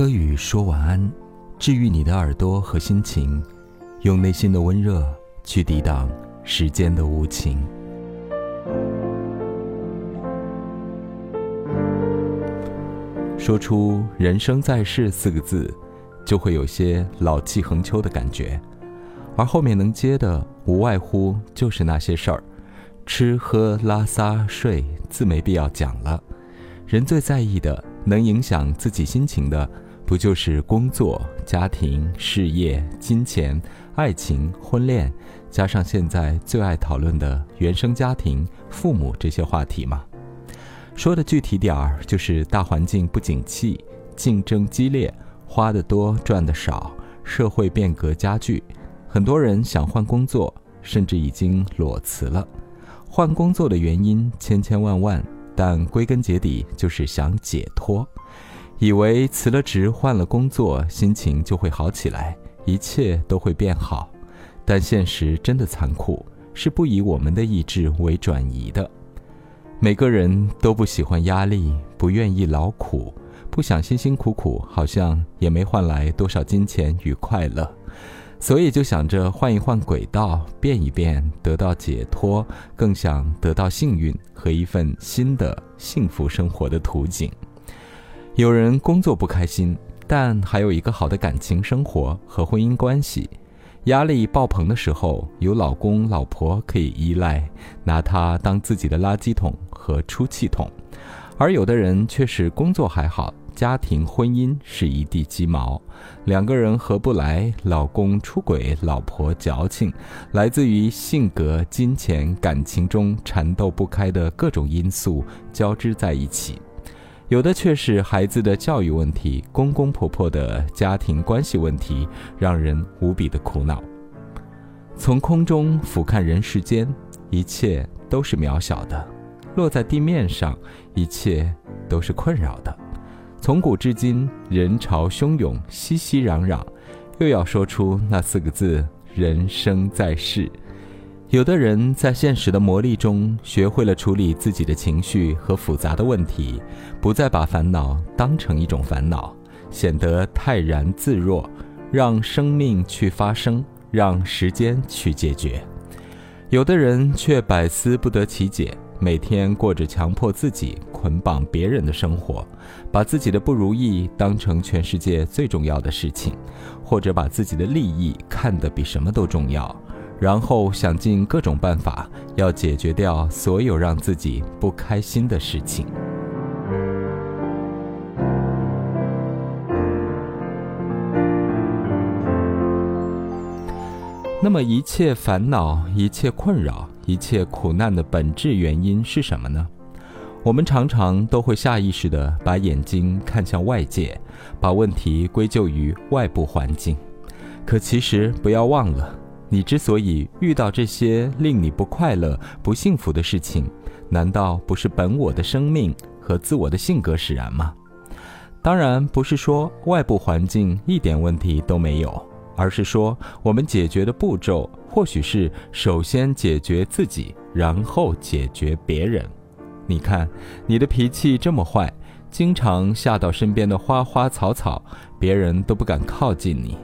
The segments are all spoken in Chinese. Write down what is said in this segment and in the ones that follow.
柯宇说晚安，治愈你的耳朵和心情，用内心的温热去抵挡时间的无情。说出“人生在世”四个字，就会有些老气横秋的感觉，而后面能接的，无外乎就是那些事儿：吃喝拉撒睡，自没必要讲了。人最在意的。能影响自己心情的，不就是工作、家庭、事业、金钱、爱情、婚恋，加上现在最爱讨论的原生家庭、父母这些话题吗？说的具体点儿，就是大环境不景气，竞争激烈，花的多赚的少，社会变革加剧，很多人想换工作，甚至已经裸辞了。换工作的原因千千万万。但归根结底就是想解脱，以为辞了职换了工作，心情就会好起来，一切都会变好。但现实真的残酷，是不以我们的意志为转移的。每个人都不喜欢压力，不愿意劳苦，不想辛辛苦苦，好像也没换来多少金钱与快乐。所以就想着换一换轨道，变一变，得到解脱，更想得到幸运和一份新的幸福生活的图景。有人工作不开心，但还有一个好的感情生活和婚姻关系。压力爆棚的时候，有老公老婆可以依赖，拿他当自己的垃圾桶和出气筒。而有的人却是工作还好。家庭婚姻是一地鸡毛，两个人合不来，老公出轨，老婆矫情，来自于性格、金钱、感情中缠斗不开的各种因素交织在一起。有的却是孩子的教育问题，公公婆婆的家庭关系问题，让人无比的苦恼。从空中俯瞰人世间，一切都是渺小的；落在地面上，一切都是困扰的。从古至今，人潮汹涌，熙熙攘攘，又要说出那四个字“人生在世”。有的人在现实的磨砺中，学会了处理自己的情绪和复杂的问题，不再把烦恼当成一种烦恼，显得泰然自若，让生命去发生，让时间去解决。有的人却百思不得其解。每天过着强迫自己、捆绑别人的生活，把自己的不如意当成全世界最重要的事情，或者把自己的利益看得比什么都重要，然后想尽各种办法要解决掉所有让自己不开心的事情。那么，一切烦恼，一切困扰。一切苦难的本质原因是什么呢？我们常常都会下意识地把眼睛看向外界，把问题归咎于外部环境。可其实不要忘了，你之所以遇到这些令你不快乐、不幸福的事情，难道不是本我的生命和自我的性格使然吗？当然不是说外部环境一点问题都没有，而是说我们解决的步骤。或许是首先解决自己，然后解决别人。你看，你的脾气这么坏，经常吓到身边的花花草草，别人都不敢靠近你。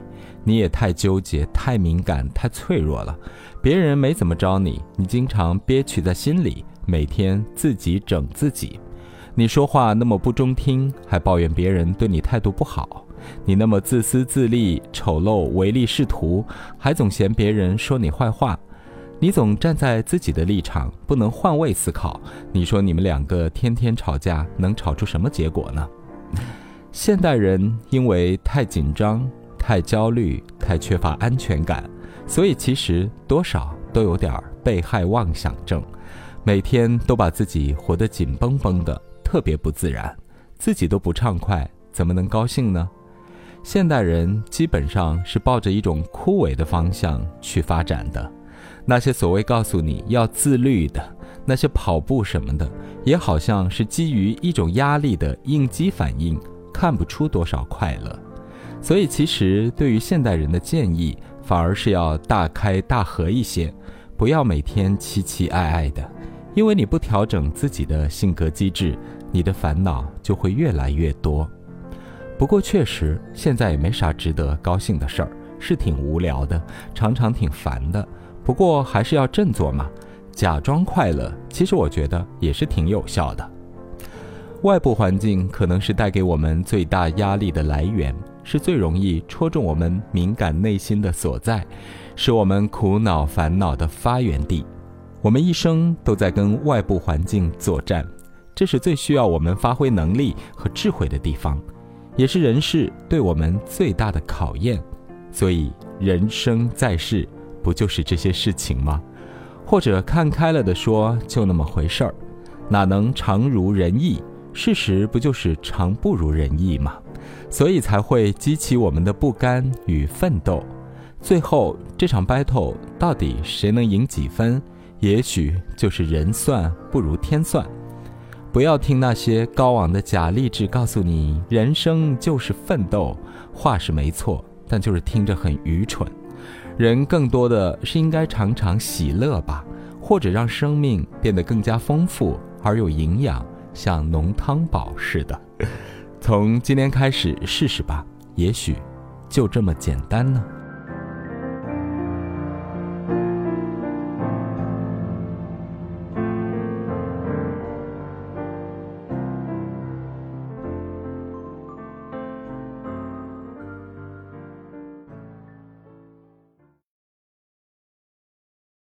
你也太纠结、太敏感、太脆弱了。别人没怎么着你，你经常憋屈在心里，每天自己整自己。你说话那么不中听，还抱怨别人对你态度不好。你那么自私自利、丑陋、唯利是图，还总嫌别人说你坏话。你总站在自己的立场，不能换位思考。你说你们两个天天吵架，能吵出什么结果呢？现代人因为太紧张、太焦虑、太缺乏安全感，所以其实多少都有点被害妄想症，每天都把自己活得紧绷绷的，特别不自然，自己都不畅快，怎么能高兴呢？现代人基本上是抱着一种枯萎的方向去发展的，那些所谓告诉你要自律的，那些跑步什么的，也好像是基于一种压力的应激反应，看不出多少快乐。所以，其实对于现代人的建议，反而是要大开大合一些，不要每天期期爱爱的，因为你不调整自己的性格机制，你的烦恼就会越来越多。不过确实现在也没啥值得高兴的事儿，是挺无聊的，常常挺烦的。不过还是要振作嘛，假装快乐，其实我觉得也是挺有效的。外部环境可能是带给我们最大压力的来源，是最容易戳中我们敏感内心的所在，是我们苦恼烦恼的发源地。我们一生都在跟外部环境作战，这是最需要我们发挥能力和智慧的地方，也是人世对我们最大的考验。所以，人生在世，不就是这些事情吗？或者看开了的说，就那么回事儿，哪能常如人意？事实不就是常不如人意吗？所以才会激起我们的不甘与奋斗。最后这场 battle 到底谁能赢几分？也许就是人算不如天算。不要听那些高昂的假励志告诉你人生就是奋斗，话是没错，但就是听着很愚蠢。人更多的是应该常常喜乐吧，或者让生命变得更加丰富而有营养。像浓汤宝似的，从今天开始试试吧，也许就这么简单呢。